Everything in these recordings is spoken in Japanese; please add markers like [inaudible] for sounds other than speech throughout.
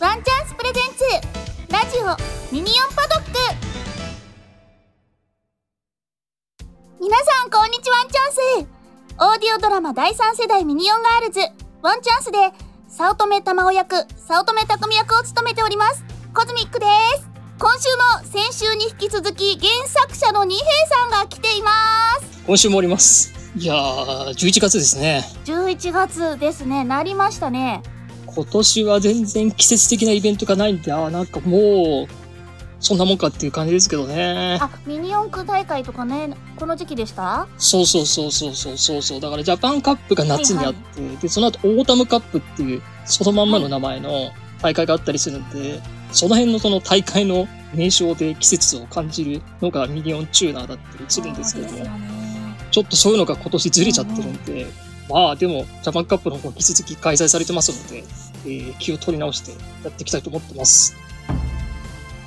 ワンチャンス presents。ラジオミニ四パドック。皆さんこんにちはワンチャンス。オーディオドラマ第3世代ミニ四ガールズ。ワンチャンスで早乙女玉緒役早乙女匠役を務めております。コズミックです。今週も先週に引き続き原作者の二平さんが来ています。今週もおります。いやー11月ですね。11月ですね。なりましたね今年は全然季節的なイベントがないんであーなんかもうそんなもんかっていう感じですけどね。あミニ四駆大会とかねこの時期でした？そうそうそうそうそうそうそう。だからジャパンカップが夏にあって、でその後オータムカップっていうそのまんまの名前の大会があったりするんで、その辺のその大会の名称で季節を感じるのがミニ四チューナーだったりするんですけどもね。ちょっとそういうのが今年ずれちゃってるんで、まあでも、ジャパンカップの方引き続き開催されてますので、えー気を取り直してやっていきたいと思ってます。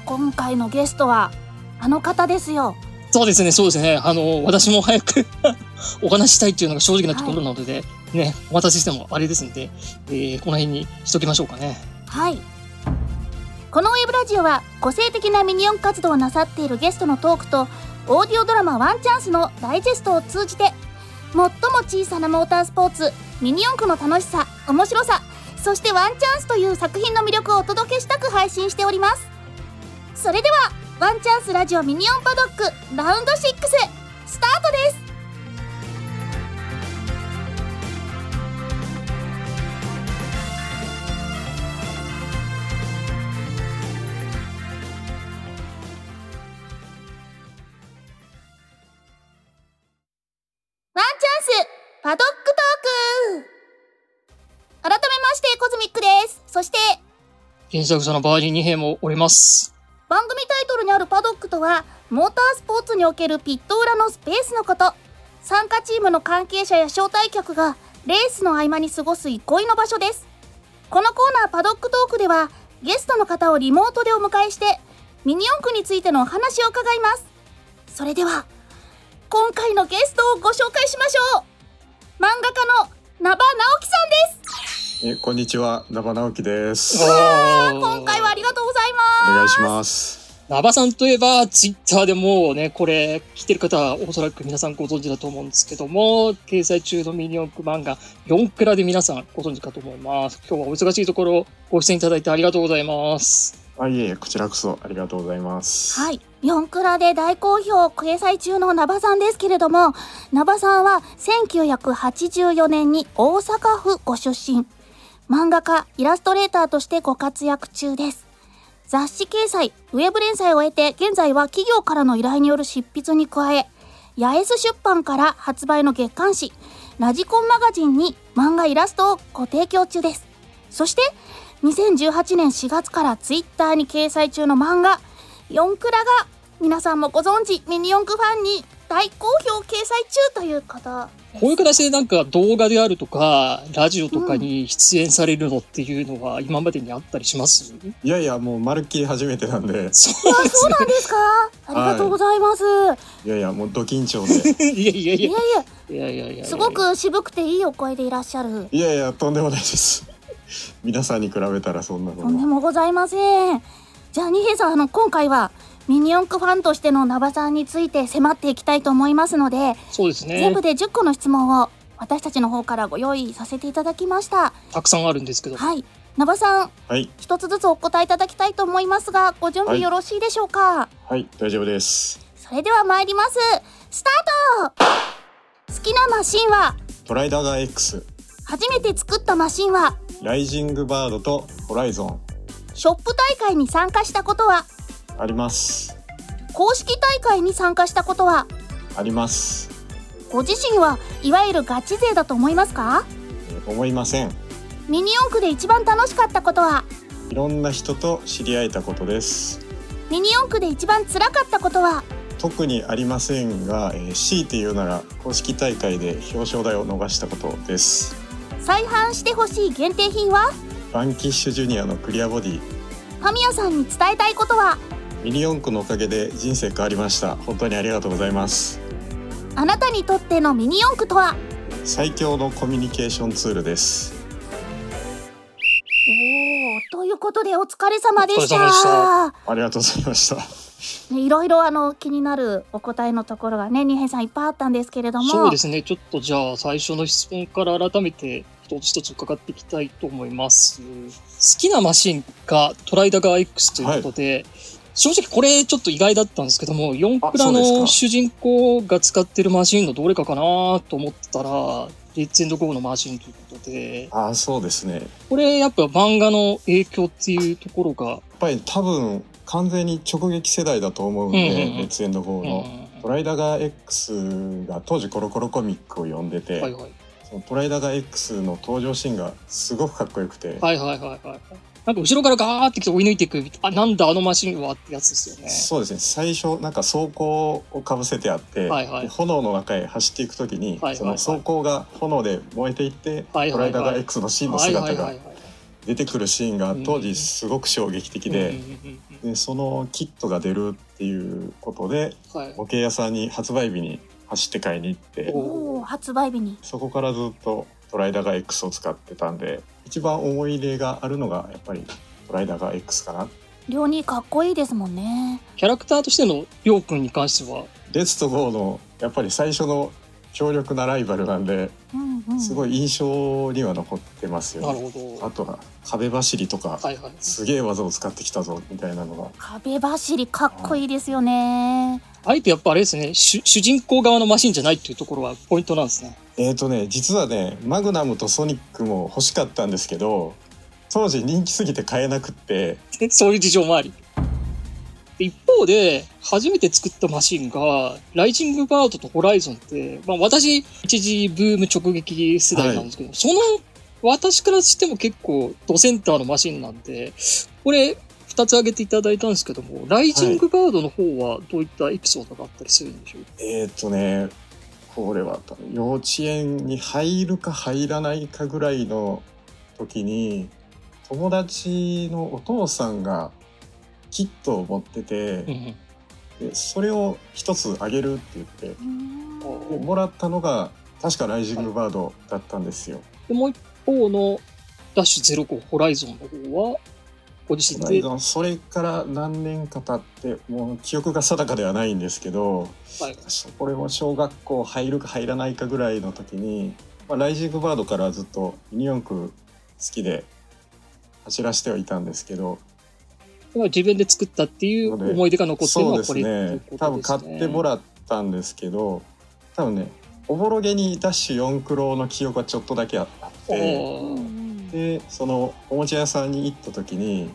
今回のゲストはあの方ですよそうですね、そうですね。あの、私も早く [laughs] お話ししたいっていうのが正直なところなので、ね、お待たせしてもあれですんで、えーこの辺にしときましょうかね。はいこのウェブラジオは個性的なミニオン活動をなさっているゲストのトークとオーディオドラマ「ワンチャンス」のダイジェストを通じて最も小さなモータースポーツミニ四駆の楽しさ面白さそしてワンチャンスという作品の魅力をお届けしたく配信しております。それではワンチャンスラジオミニオンパドックラウンド6スタートです。原作者のバージン2兵もおります。番組タイトルにあるパドックとはモータースポーツにおけるピット裏のスペースのこと。参加チームの関係者や招待客がレースの合間に過ごす憩いの場所です。このコーナーパドックトークではゲストの方をリモートでお迎えしてミニ四駆についてのお話を伺います。それでは今回のゲストをご紹介しましょう。漫画家の名場直樹さんです。こんにちは、ナバ直樹です。今回はありがとうございますお願いします。ナバさんといえば、ツイッターでもうね、これ、聞いてる方はおそらく皆さんご存知だと思うんですけども、掲載中のミニ四駆漫画、4クラで皆さんご存知かと思います。今日はお忙しいところ、ご出演いただいてありがとうございます。あ、いえいえ、こちらこそありがとうございます。はい。四クラで大好評掲載中のナバさんですけれども、ナバさんは1984年に大阪府ご出身。漫画家、イラストレーターとしてご活躍中です。雑誌掲載、ウェブ連載を経て、現在は企業からの依頼による執筆に加え、八重洲出版から発売の月刊誌、ラジコンマガジンに漫画イラストをご提供中です。そして、2018年4月からツイッターに掲載中の漫画、四クラが皆さんもご存知ミニ四駆ファンに大好評掲載中ということこういう形でなんか動画であるとか、ラジオとかに出演されるのっていうのは今までにあったりします、うん、いやいや、もうまるっきり初めてなんで。そうです、ね、なんですか？[laughs] ありがとうございます。はい、いやいや、もうド緊張で。いやいやいや。いやいや。いやいやすごく渋くていいお声でいらっしゃる。いやいや、とんでもないです。皆さんに比べたらそんなとんでもございません。じゃあ、二平さん、あの、今回は、ミニ四駆ファンとしてのナバさんについて迫っていきたいと思いますので、そうですね。全部で10個の質問を私たちの方からご用意させていただきました。たくさんあるんですけど、はい。ナバさんはい、一つずつお答えいただきたいと思いますがご準備はい。よろしいでしょうか、はい、大丈夫です。それでは参ります。スタート。好きなマシンは？トライダーガー X、初めて作ったマシンは？ライジングバードとホライゾン。ショップ大会に参加したことは？あります。公式大会に参加したことは？あります。ご自身はいわゆるガチ勢だと思いますか？え思いません。ミニ四駆で一番楽しかったことは？いろんな人と知り合えたことです。ミニ四駆で一番辛かったことは？特にありませんが、えー、強いて言うなら公式大会で表彰台を逃したことです。再販してほしい限定品は？バンキッシュジュニアのクリアボディファミヤさんに伝えたいことは？ミニ四駆のおかげで人生変わりました本当にありがとうございますあなたにとってのミニ四駆とは？最強のコミュニケーションツールですおーということでお疲れ様でし。お疲れ様でしたありがとうございました。ね、いろいろあの気になるお答えのところがね、二平さんいっぱいあったんですけれども。そうですね。ちょっとじゃあ最初の質問から改めて一つ一つ伺っていきたいと思います。好きなマシンがトライダガー X ということで、正直これちょっと意外だったんですけども、4クラの主人公が使ってるマシンのどれかかなと思ってたら、レッツエンドゴーのマシンということで、ああ、そうですね。やっこれやっぱ漫画の影響っていうところが、ぱり多分完全に直撃世代だと思うんで、うんうんうんレッツエンドゴーの。トライダガー X が当時コロコロコミックを読んでて、はいはい。そのトライダガー X の登場シーンがすごくかっこよくて、はいはいはいはい。なんか後ろからガーって来て追い抜いていく、あ、なんだあのマシンはってやつですよね。そうですね。最初なんか装甲をかぶせてあって、はいはい。で炎の中へ走っていく時に、はいはいはい。その装甲が炎で燃えていって、はいはいはい。トライダガー X のシーンのはい姿が出てくるシーンが当時すごく衝撃的で,、でそのキットが出るっていうことでうんはい。模型屋さんに発売日に走って買いに行っておおー発売日に。そこからずっとトライダガー X を使ってたんで一番思い入れがあるのがやっぱりトライダガー X かな両にかっこいいですもんね。キャラクターとしてのりょうくんに関しては、レッツとゴーのやっぱり最初の強力なライバルなんでうんうん。すごい印象には残ってますよなね。るほど。あとは壁走りとか、はいはい。すげえ技を使ってきたぞみたいなのが壁走りかっこいいですよね。あえてやっぱあれですね、主主人公側のマシンじゃないっていうところはポイントなんですね。えーとね実はねマグナムとソニックも欲しかったんですけど当時人気すぎて買えなくってで [laughs] そういう事情もあり。で一方で、初めて作ったマシンが、ライジングバードとホライゾンって、まあ私、一時ブーム直撃世代なんですけど、その、私からしても結構ドセンターのマシンなんで、これ、二つ挙げていただいたんですけども、ライジングバードの方はどういったエピソードがあったりするんでしょう？えーとねこれは多分幼稚園に入るか入らないかぐらいの時に友達のお父さんがキットを持ってて、うんでそれを一つあげるって言ってうん。でもらったのが確かライジングバードだったんですよ。でもう一方のダッシュ05ホライゾンの方は、ご自身で、はそれから何年か経ってもう記憶が定かではないんですけどい、これも小学校入るか入らないかぐらいの時に、まあ、ライジングバードからずっとミニ四駆好きで走らせてはいたんですけどまあ自分で作ったっていう思い出が残ってるのはこれですね。多分買ってもらったんですけど多分ねおぼろげにダッシュ4クロの記憶がちょっとだけあって。でそのおもちゃ屋さんに行った時に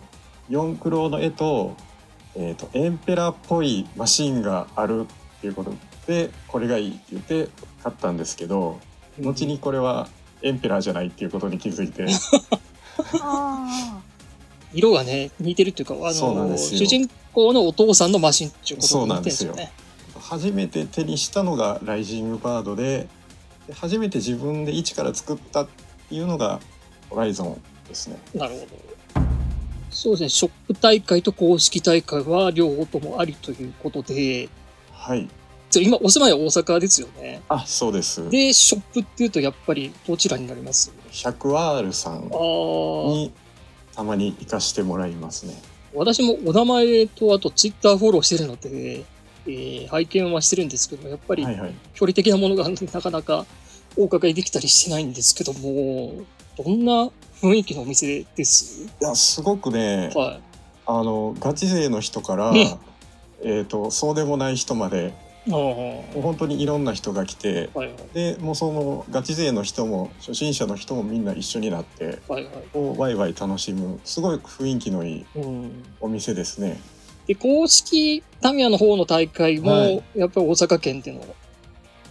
四クロの絵と,、えー、とエンペラーっぽいマシンがあるっていうことでこれがいいって言って買ったんですけど後にこれはエンペラーじゃないっていうことに気づいて。[laughs] あ色がね、似てるっていうか、あの、主人公のお父さんのマシンっていうことそうになんですよ似てるんですよね。初めて手にしたのがライジングバードでで初めて自分で一から作ったっていうのがホライゾンですね。なるほど。そうですね、ショップ大会と公式大会は両方ともありということで、はい今お住まいは大阪ですよね。あそうです。で、ショップっていうとやっぱりどちらになります？100R さんにたまに行かしてもらいますね。私もお名前とあとツイッターフォローしてるので、えー拝見はしてるんですけど、やっぱり。距離的なものがなかなかお伺いできたりしてないんですけども、どんな雰囲気のお店です？いやすごくね、はあのガチ勢の人から、うんえー、とそうでもない人まで。もう本当にいろんな人が来てはいはい。でもうそのガチ勢の人も初心者の人もみんな一緒になってはいはい。こうワイワイ楽しむすごい雰囲気のいいうん。お店ですね。で、公式タミヤの方の大会も、はいやっぱり大阪県での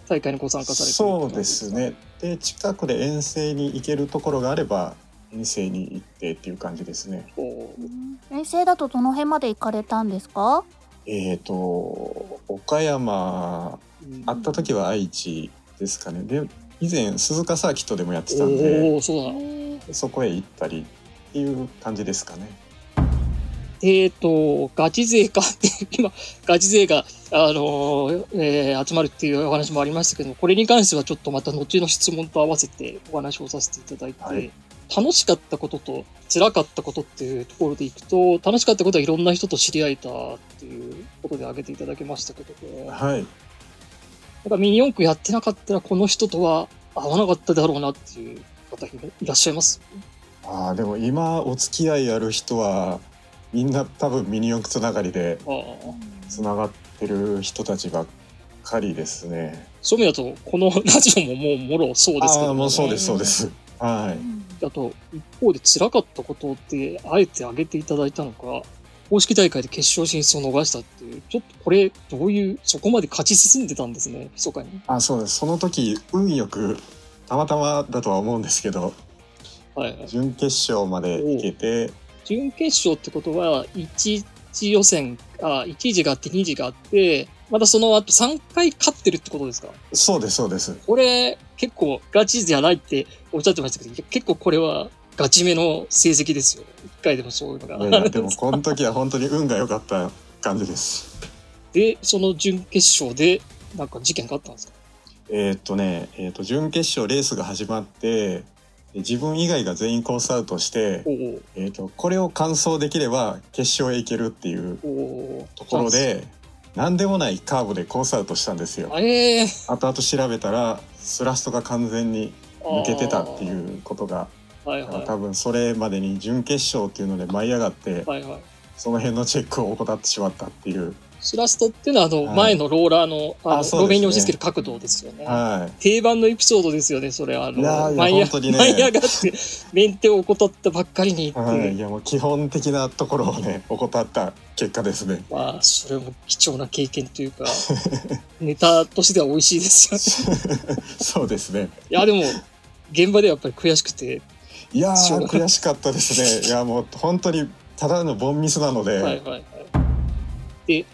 大会にご参加されてるそうです。ねで近くで遠征に行けるところがあれば遠征に行ってっていう感じですね。遠征だとどの辺まで行かれたんですか？えっ、と岡山うん。会った時は愛知ですかね。で以前鈴鹿サーキットでもやってたんでそそこへ行ったりっていう感じですかね。えっ、と、ガチ勢かって、[laughs] 今、ガチ勢が、あのーえー集まるっていうお話もありましたけど、これに関してはちょっとまた後の質問と合わせてお話をさせていただいて、はい楽しかったことと辛かったことっていうところでいくと、楽しかったことはいろんな人と知り合えたっていうことで挙げていただきましたけども、はい。なんかミニ四駆やってなかったらこの人とは会わなかっただろうなっていう方いらっしゃいます？ああ、でも今お付き合いある人は、みんな多分ミニ四駆つながりでああ。つながってる人たちばっかりですね。そういう意味だと、このラジオももうもろそうですけああ、どもうそうです、そうです。はい。あと、一方で辛かったことって、あえて挙げていただいたのか、公式大会で決勝進出を逃したっていう、ちょっとこれ、どういう、そこまで勝ち進んでたんですね、密かに。あそうです。その時、運よく、たまたまだとは思うんですけど、はいはい。準決勝まで行けて、準決勝ってことは、1次予選、あ、1次があって2次があって、またその後3回勝ってるってことですか？そうです、そうです。これ、結構ガチじゃないっておっしゃってましたけど、結構これはガチめの成績ですよ。1回でもそういうのが。でも、この時は本当に運が良かった感じです。で、その準決勝で、なんか事件があったんですか？えーっとね、えーっと、準決勝レースが始まって、自分以外が全員コースアウトして、おおえと、これを完走できれば決勝へ行けるっていうところで、何でもないカーブでコースアウトしたんですよ。あえー、後々調べたら、スラストが完全に抜けてたっていうことが、はいはい多分それまでに準決勝っていうので舞い上がって、はいはいその辺のチェックを怠ってしまったっていう。スラストっていうのはあのはい前のローラーのあの路面に押し付ける角度ですよね。は定番のエピソードですよね、それ。あの、舞い上本当にね舞い上がって、メンテを怠ったばっかりにい。って、はい。いやもう基本的なところをね、怠った結果ですね。まあ、それも貴重な経験というか、[laughs] ネタとしては美味しいですよね。[laughs] そうですね。いや、でも、現場ではやっぱり悔しくて、いや悔しかったですね。いやもう本当にただのボンミスなので、はいはいはい。で、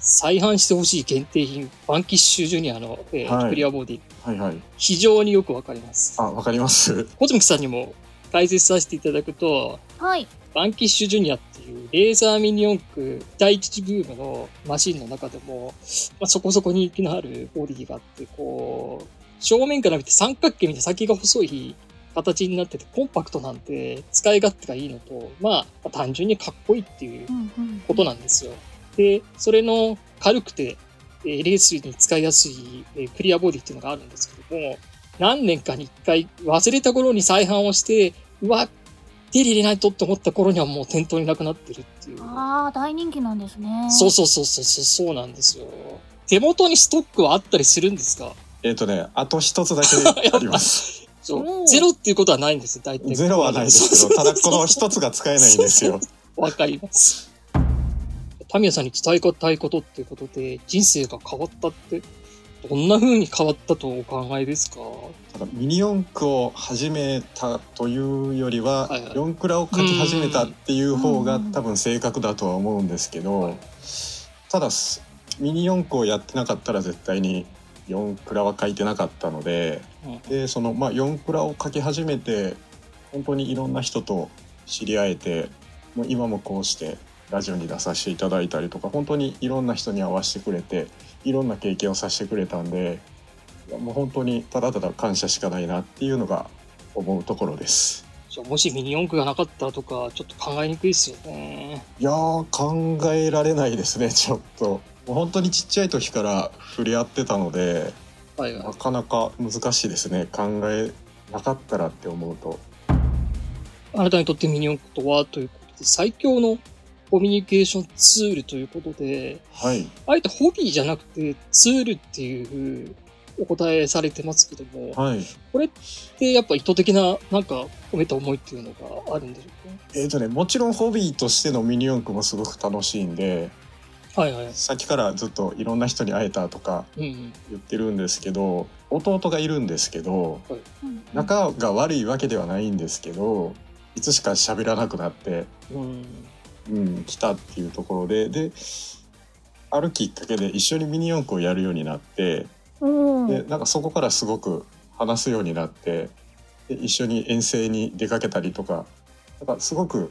再販してほしい限定品、バンキッシュジュニアの、えーはいクリアボディ、はいはい。非常によくわかります。あわかります。コズミックさんにも解説させていただくと、はい。バンキッシュジュニアっていうレーザーミニ四駆第一次ブームのマシンの中でも、まあ、そこそこ人気のあるボディがあって、こう、正面から見て三角形みたいな先が細い形になっててコンパクトなんて使い勝手がいいのと、まあ単純にかっこいいっていううんうんことなんですよ。で、それの軽くて、えーレースに使いやすい、えークリアボディっていうのがあるんですけども、何年かに一回忘れた頃に再販をして、うわ、手に入れないとって思った頃にはもう店頭になくなってるっていう。ああ、大人気なんですね。そうそうそうそうそう、そうなんですよ。手元にストックはあったりするんですか？えっ、とね、あと一つだけ [laughs] あります。そうゼロっていうことはないんですよ、大体。ゼロはないですけど、ただこの一つが使えないんですよ。わかります。タミヤさんに伝えたいことっていうことで、人生が変わったって、どんな風に変わったとお考えですか？ただミニ四駆を始めたというよりは、はいはい。四駆らを書き始めたっていう方がうん。多分正確だとは思うんですけど、はい。ただすミニ四駆をやってなかったら絶対に四駆らは書いてなかったのでうん。でそのまあ四駆らを書き始めて本当にいろんな人と知り合えてもう今もこうしてラジオに出させていただいたりとか本当にいろんな人に会わせてくれていろんな経験をさせてくれたんでもう本当にただただ感謝しかないなっていうのが思うところです。じゃあもしミニ四駆がなかったとか、ちょっと考えにくいですよね。いやー考えられないですねちょっと。もう本当にちっちゃい時から触れ合ってたのではいはいな。かなか難しいですね考えなかったらって思うと。あなたにとってミニ四駆とはということで、最強のコミュニケーションツールということで、はいあえてホビーじゃなくてツールっていうお答えされてますけども、はいこれってやっぱ意図的ななんか込めた思いっていうのがあるんでしょうえーとね、もちろんホビーとしてのミニ四駆もすごく楽しいんでかはいはい。さっきからずっといろんな人に会えたとかうんうん。言ってるんですけど弟がいるんですけどうん仲が悪いわけではないんですけどいつしか喋らなくなって、うん。うん、来たっていうところでであるきっかけで一緒にミニ四駆をやるようになっておーでなんかそこからすごく話すようになってで一緒に遠征に出かけたりとかなんかすごく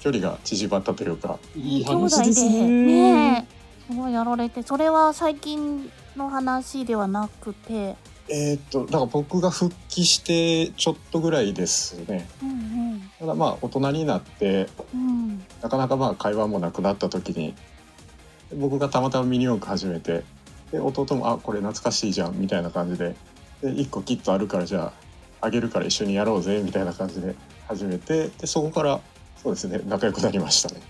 距離が縮まったというかいい兄弟で話ですね。ねえすごいやられてそれは最近の話ではなくて、えーっとだから僕が復帰してちょっとぐらいですね。うんうん。ただまあ大人になってうんなかなかまあ会話もなくなった時に僕がたまたまミニ四駆始めてで弟も「あこれ懐かしいじゃん」みたいな感じでで1個キットあるからじゃああげるから一緒にやろうぜみたいな感じで始めてでそこからそうですね仲良くなりましたね。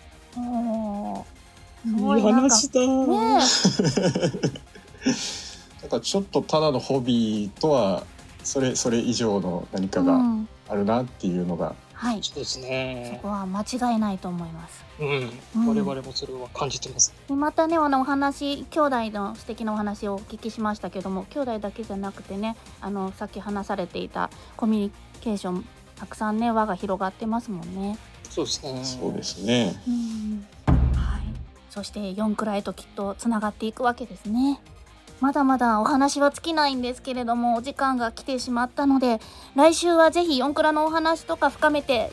すごいなんか話だ。ねだ [laughs] からちょっとただのホビーとはそれそれ以上の何え、かがうん、あるなっていうのが、はいそうですそね。こは間違いないと思いますうん。うん我々もそれは感じてます。でまたねあのお話兄弟の素敵なお話をお聞きしましたけども兄弟だけじゃなくてねあのさっき話されていたコミュニケーションたくさんね輪が広がってますもんね。そうですね。そうですね。うんはい、そして4くらいときっとつながっていくわけですね。まだまだお話は尽きないんですけれどもお時間が来てしまったので来週はぜひ4くらのお話とか深めて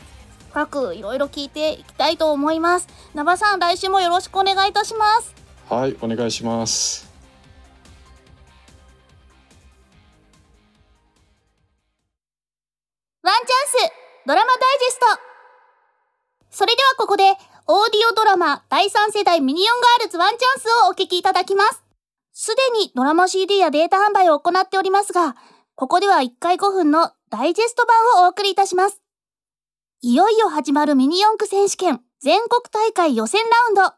深くいろいろ聞いていきたいと思います。ナバさん来週もよろしくお願いいたします。はい、お願いします。ワンチャンスドラマダイジェストそれではここで、オーディオドラマ第3世代ミニオンガールズワンチャンスをお聞きいただきます。すでにドラマ CD やデータ販売を行っておりますが、ここでは1回5分のダイジェスト版をお送りいたします。いよいよ始まるミニ四駆選手権全国大会予選ラウンド。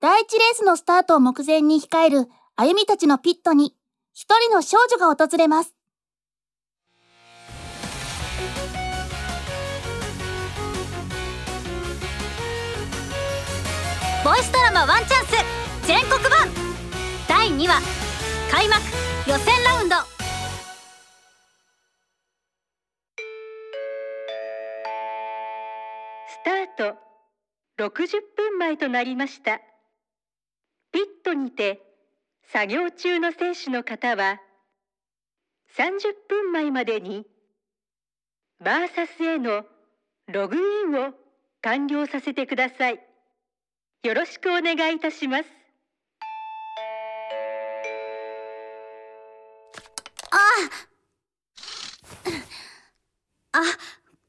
第1レースのスタートを目前に控えるあゆみたちのピットに、一人の少女が訪れます。ボイスドラマワンチャンス全国版開幕予選ラウンド。スタート。60分前となりました。ピットにて作業中の選手の方は30分前までにバーサスへのログインを完了させてください。よろしくお願いいたします。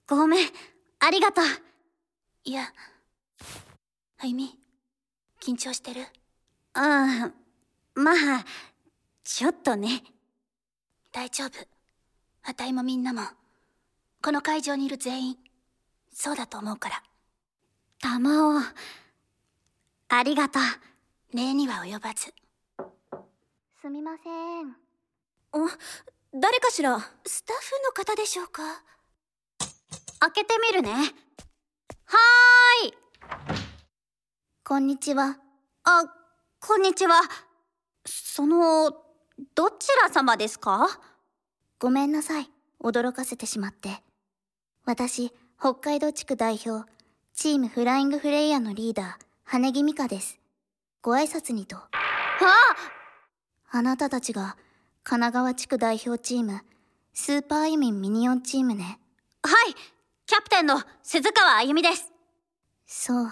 ごめん。ありがとう。いや、あゆみ、緊張してる？うんまあちょっとね。大丈夫。あたいもみんなも、この会場にいる全員、そうだと思うから、玉を。ありがとう。礼には及ばず。すみません。誰かしら？スタッフの方でしょうか？開けてみるねはーいこんにちは。あこんにちはそのどちら様ですか？ごめんなさい。驚かせてしまって。私、北海道地区代表、チームフライングフレイヤーのリーダー、羽木美香です。ご挨拶にと。ああなたたちが、神奈川地区代表チーム、スーパーユミンミニオンチームね。はいキャプテンの鈴川あゆみですそう。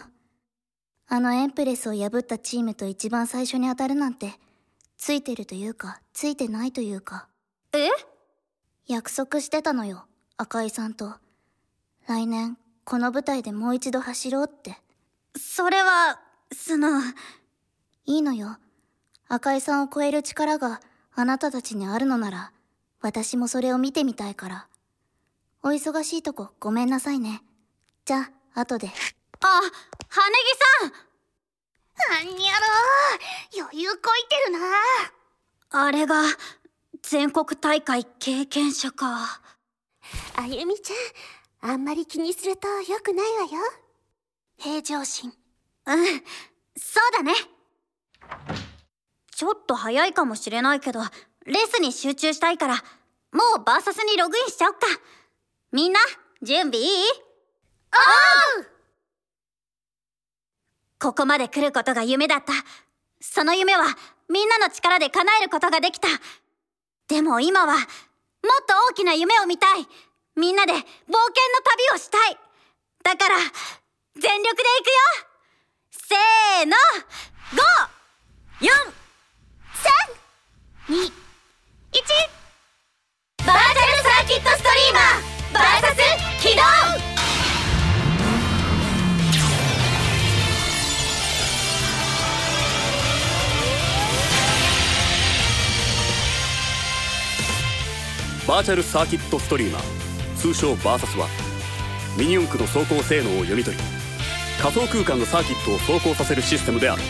あのエンプレスを破ったチームと一番最初に当たるなんて、ついてるというか、ついてないというか。え？約束してたのよ、赤井さんと。来年、この舞台でもう一度走ろうって。それはそのいいのよ。赤井さんを超える力があなたたちにあるのなら、私もそれを見てみたいから。お忙しいとこごめんなさいね。じゃあ、後で。あ羽木あんにゃろー余裕こいてるなさんあれが全国大会経験者かあゆみちゃん、あんまり気にすると良くないわよ。平常心。うんそうだねちょっと早いかもしれないけどレースに集中したいからもうバーサスにログインしちゃおっかみんな準備？いいおうここまで来ることが夢だったその夢はみんなの力で叶えることができたでも今はもっと大きな夢を見たいみんなで冒険の旅をしたいだから全力で行くよせーの !5!4! 3! 2! 1! バーチャルサーキットストリーマー VS 起動バーチャルサーキットストリーマー通称 VS はミニ四駆の走行性能を読み取り仮想空間のサーキットを走行させるシステムである。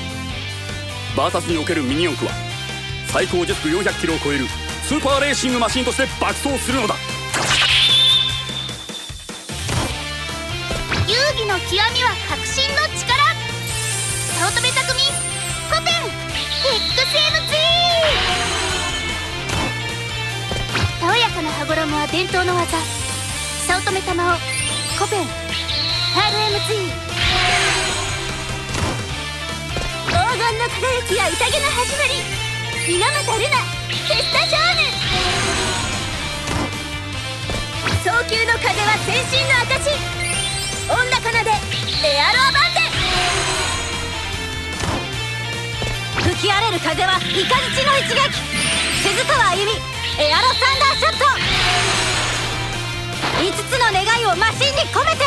VS におけるミニ四駆は最高時速400キロを超えるスーパーレーシングマシンとして爆走するのだ。極みは革新の力。早乙女匠コペン XMG たおやかな羽衣は伝統の技。早乙女玉を。コペン RMG 黄金の輝きは宴の始まり。源ルナテスタジョーヌ早急の風は先進の証女かなで。エアロアバン吹き荒れる風はイカズチの一撃鈴川あゆみエアロサンダーショット5つの願いをマシンに込めて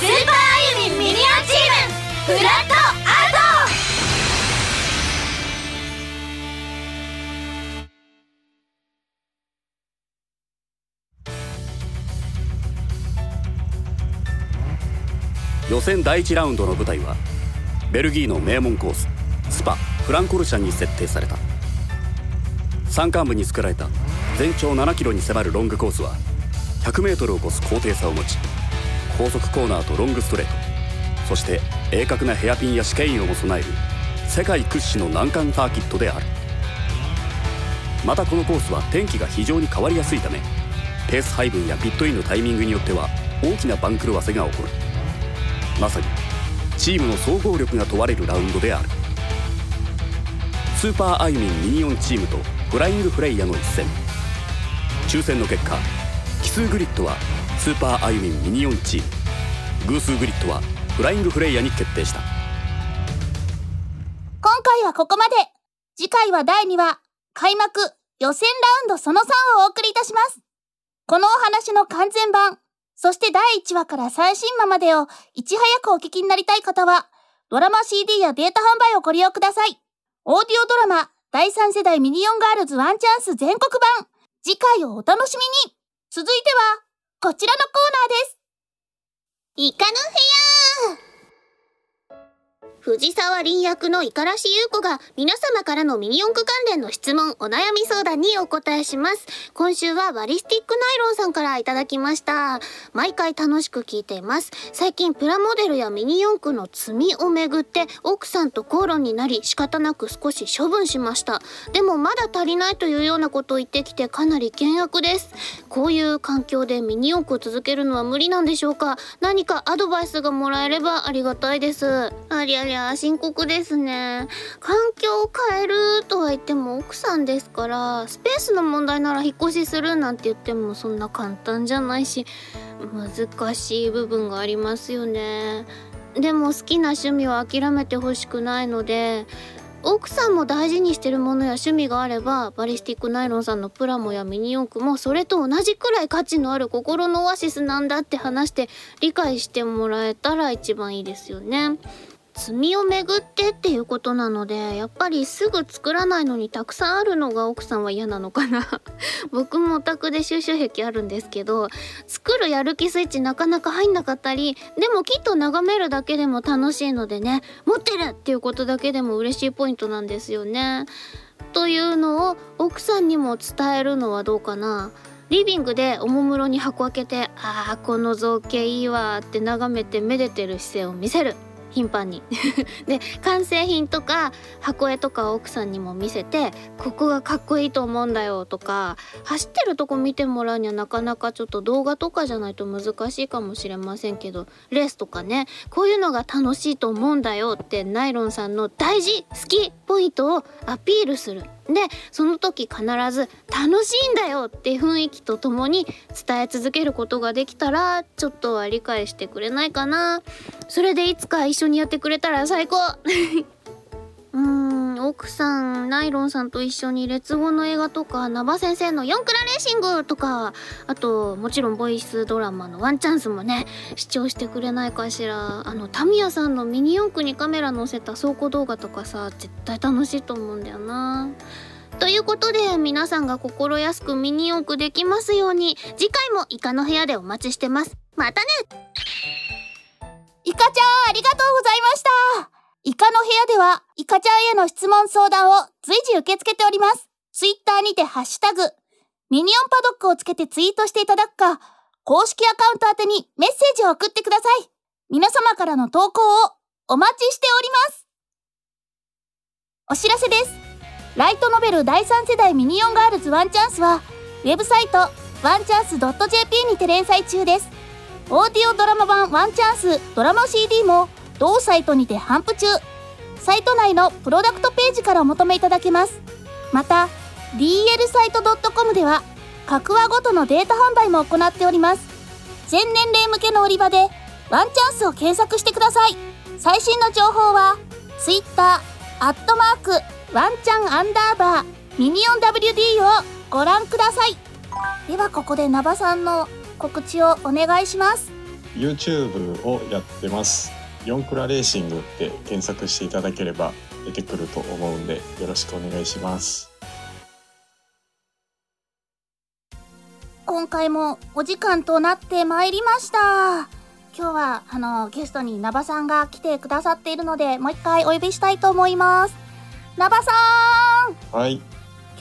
スーパーあゆみミニオンチームフラットアート予選第1ラウンドの舞台はベルギーの名門コーススパフランコルシャンに設定された。山間部に作られた全長7キロに迫るロングコースは 100m を超す高低差を持ち高速コーナーとロングストレートそして鋭角なヘアピンや試験員をも備える世界屈指の難関サーキットである。またこのコースは天気が非常に変わりやすいためペース配分やピットインのタイミングによっては大きな番狂わせが起こる。まさにチームの総合力が問われるラウンドである。スーパーアイミンミニ四チームとフライングフレイヤの一戦。抽選の結果奇数グリッドはスーパーアイミンミニ四チーム。偶数グリッドはフライングフレイヤに決定した。今回はここまで。次回は第2話開幕予選ラウンドその3をお送りいたします。このお話の完全版そして第1話から最新話までをいち早くお聞きになりたい方はドラマ CD やデータ販売をご利用ください。オーディオドラマ第3世代ミニオンガールズワンチャンス全国版。次回をお楽しみに。続いてはこちらのコーナーです。イカの部屋藤沢林役の五十嵐優子が皆様からのミニ四駆関連の質問、お悩み相談にお答えします。今週はバリスティックナイロンさんからいただきました。毎回楽しく聞いています。最近プラモデルやミニ四駆の積みをめぐって奥さんと口論になり仕方なく少し処分しました。でもまだ足りないというようなことを言ってきてかなり険悪です。こういう環境でミニ四駆を続けるのは無理なんでしょうか何かアドバイスがもらえればありがたいです。ありゃりゃ、深刻ですね。環境を変えるとは言っても奥さんですから、スペースの問題なら引っ越しするなんて言ってもそんな簡単じゃないし、難しい部分がありますよね。でも好きな趣味を諦めてほしくないので、奥さんも大事にしてるものや趣味があればバリスティックナイロンさんのプラモやミニ四駆もそれと同じくらい価値のある心のオアシスなんだって話して理解してもらえたら一番いいですよね。積みをめぐってっていうことなのでやっぱりすぐ作らないのにたくさんあるのが奥さんは嫌なのかな。[laughs] 僕もオタクで収集癖あるんですけど作るやる気スイッチなかなか入んなかったりでもきっと眺めるだけでも楽しいのでね持ってるっていうことだけでも嬉しいポイントなんですよね。というのを奥さんにも伝えるのはどうかな。リビングでおもむろに箱開けて「あーこの造形いいわ」って眺めてめでてる姿勢を見せる。頻繁に [laughs] で完成品とか箱絵とか奥さんにも見せて「ここがかっこいいと思うんだよ」とか走ってるとこ見てもらうにはなかなかちょっと動画とかじゃないと難しいかもしれませんけどレースとかねこういうのが楽しいと思うんだよってナイロンさんの大事好きポイントをアピールする。でその時必ず楽しいんだよって雰囲気とともに伝え続けることができたらちょっとは理解してくれないかなそれでいつか一緒にやってくれたら最高。[laughs] うーん奥さんナイロンさんと一緒に劣後の映画とかナバ先生の「四クラレーシング」とかあともちろんボイスドラマの「ワンチャンス」もね視聴してくれないかしら。あのタミヤさんのミニ四駆にカメラ載せた倉庫動画とかさ絶対楽しいと思うんだよな。ということで、皆さんが心安くミニ四駆できますように、次回もイカの部屋でお待ちしてます。またね。イカちゃん、ありがとうございましたイカの部屋では、イカちゃんへの質問相談を随時受け付けております。ツイッターにてハッシュタグ、ミニオンパドックをつけてツイートしていただくか、公式アカウント宛てにメッセージを送ってください。皆様からの投稿をお待ちしております。お知らせです。ライトノベル第3世代ミニオンガールズワンチャンスは、ウェブサイト、ワンチャンス .jp にて連載中です。オーディオドラマ版ワンチャンスドラマ CD も同サイトにて販布中。サイト内のプロダクトページからお求めいただけます。また、DL サイト .com では、各話ごとのデータ販売も行っております。全年齢向けの売り場で、ワンチャンスを検索してください。最新の情報は、Twitter、アットマーク、ワンチャンアンダーバー、ミニオン WD をご覧ください。ではここでナバさんの告知をお願いします。YouTube をやってます。ヨンクラレーシングって検索していただければ出てくると思うんでよろしくお願いします。今回もお時間となってまいりました。今日はあのゲストにナバさんが来てくださっているのでもう一回お呼びしたいと思います。ナバさんはい、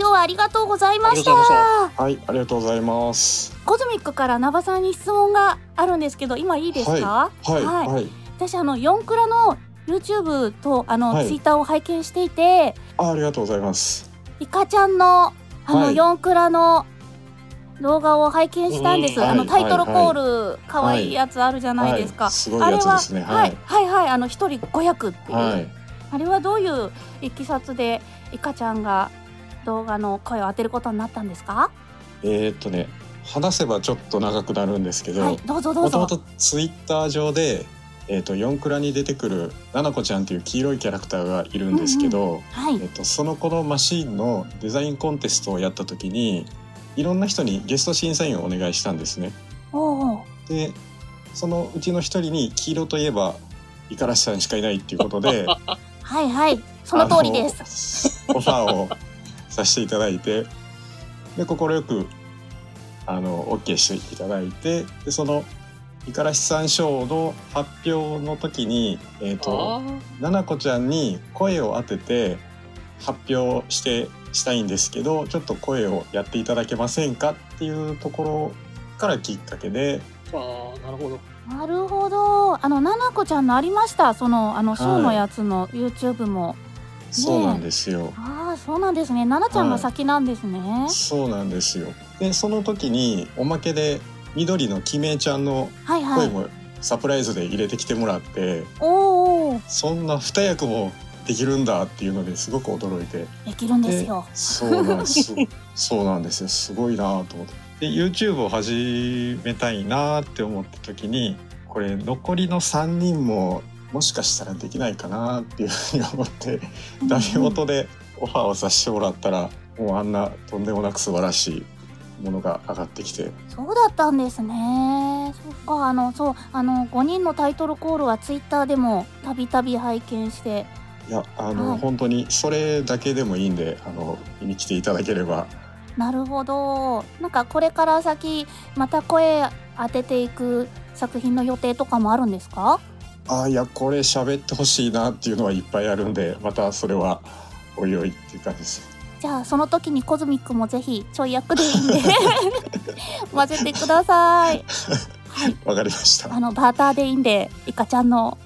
今日はありがとうございました。はい、ありがとうございます。コズミックからナバさんに質問があるんですけど今いいですか、はい、はいはい、私あのヨンクラの YouTube とあの、はい。ツイッターを拝見していてあ、ありがとうございます。イカちゃんのあの、はい。クラの動画を拝見したんです、うんあのはいタイトルコール可愛いやつあるじゃないですか、はい、すごいあれはやつですね。ははい。い、はいはいあの一人五役っていう、はい、あれはどういういきさつでイカちゃんが動画の声を当てることになったんですか？えーっとね、話せばちょっと長くなるんですけど、はいどうぞどうぞ。もともとツイッター上で、えーっと四クラに出てくるななこちゃんっていう黄色いキャラクターがいるんですけど、はい。えっと、その子のマシーンのデザインコンテストをやった時にいろんな人にゲスト審査員をお願いしたんですね。おうでそのうちの一人に黄色といえば五十嵐さんしかいないっていうことで [laughs] はいはい。その通りです。す。オファーをさせていただいてで快くあの OK していただいてでその五十嵐さん賞の発表の時に、えー、とあななこちゃんに声を当てて発表してしたいんですけどちょっと声をやっていただけませんかっていうところからきっかけでーあーなるほど。なるほど。あのななこちゃんのありました。そのあのショーのやつの YouTube も、そうなんですよ。そうなんですね。ななちゃんが先なんですね、そうなんですよ。でその時におまけで緑のきめいちゃんのはいはい。声もサプライズで入れてきてもらって、おおそんな二役もできるんだっていうのですごく驚いて。できるんですよ。そうなんです。[laughs] そうなんですよ。すごいなと思って。で YouTube を始めたいなって思った時にこれ残りの3人ももしかしたらできないかなっていうふうに思ってダメ元でオファーをさせてもらったらもうあんなとんでもなく素晴らしいものが上がってきて。そうだったんですね。そっか。あのそうあの5人のタイトルコールはツイッターでもたびたび拝見して。いやあの、はい。本当にそれだけでもいいんであの見に来ていただければ。なるほど。なんかこれから先また声当てていく作品の予定とかもあるんですか？あいやこれ喋ってほしいなっていうのはいっぱいあるんでまたそれはおいおいっていう感じです。じゃあその時にコズミックもぜひちょい役でいいんで [laughs] 混ぜてください。わかりました。あのバーターでいいんでイカちゃんの。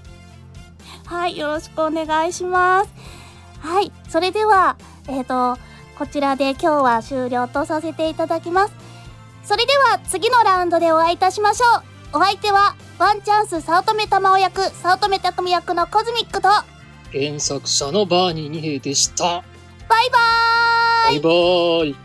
はいよろしくお願いします。はい。それではえっ、とこちらで今日は終了とさせていただきます。それでは次のラウンドでお会いいたしましょう。お相手はワンチャンス早乙女玉緒役早乙女匠役のコズミックと原作者のバーニー二兵でした。バイバーイ。バイバーイ